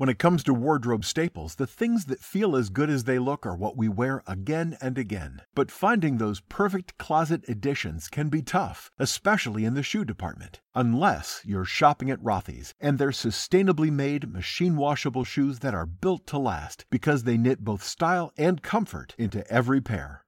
When it comes to wardrobe staples, the things that feel as good as they look are what we wear again and again. But finding those perfect closet additions can be tough, especially in the shoe department. Unless you're shopping at Rothy's and their sustainably made machine washable shoes that are built to last because they knit both style and comfort into every pair.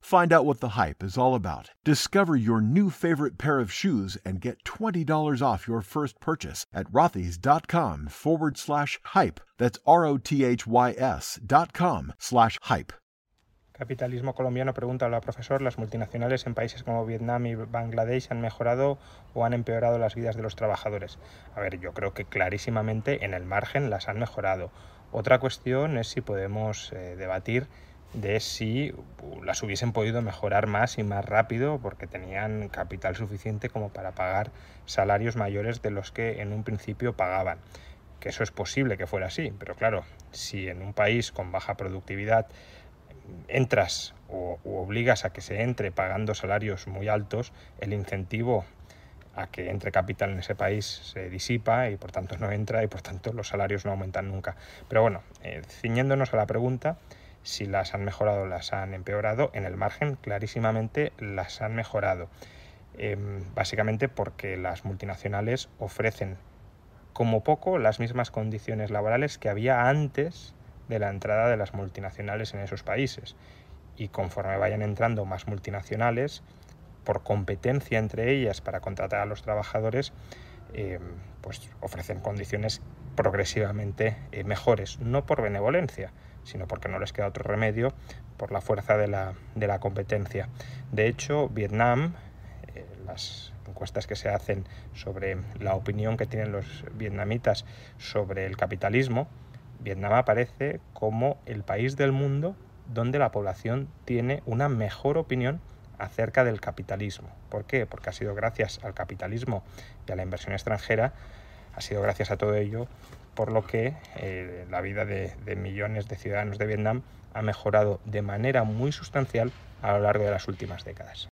Find out what the hype is all about. Discover your new favorite pair of shoes and get $20 off your first purchase at rothys.com forward slash hype. That's R O T H Y S dot com slash hype. Capitalismo colombiano pregunta, hola profesor, ¿las multinacionales en países como Vietnam y Bangladesh han mejorado o han empeorado las vidas de los trabajadores? A ver, yo creo que clarísimamente en el margen las han mejorado. Otra cuestión es si podemos eh, debatir de si las hubiesen podido mejorar más y más rápido porque tenían capital suficiente como para pagar salarios mayores de los que en un principio pagaban. Que eso es posible que fuera así, pero claro, si en un país con baja productividad entras o obligas a que se entre pagando salarios muy altos, el incentivo a que entre capital en ese país se disipa y por tanto no entra y por tanto los salarios no aumentan nunca. Pero bueno, eh, ciñéndonos a la pregunta, si las han mejorado las han empeorado, en el margen clarísimamente las han mejorado. Em, básicamente porque las multinacionales ofrecen como poco las mismas condiciones laborales que había antes de la entrada de las multinacionales en esos países. Y conforme vayan entrando más multinacionales, por competencia entre ellas para contratar a los trabajadores, eh, pues ofrecen condiciones progresivamente eh, mejores, no por benevolencia, sino porque no les queda otro remedio por la fuerza de la, de la competencia. De hecho, Vietnam, eh, las encuestas que se hacen sobre la opinión que tienen los vietnamitas sobre el capitalismo, Vietnam aparece como el país del mundo donde la población tiene una mejor opinión acerca del capitalismo. ¿Por qué? Porque ha sido gracias al capitalismo y a la inversión extranjera, ha sido gracias a todo ello por lo que eh, la vida de, de millones de ciudadanos de Vietnam ha mejorado de manera muy sustancial a lo largo de las últimas décadas.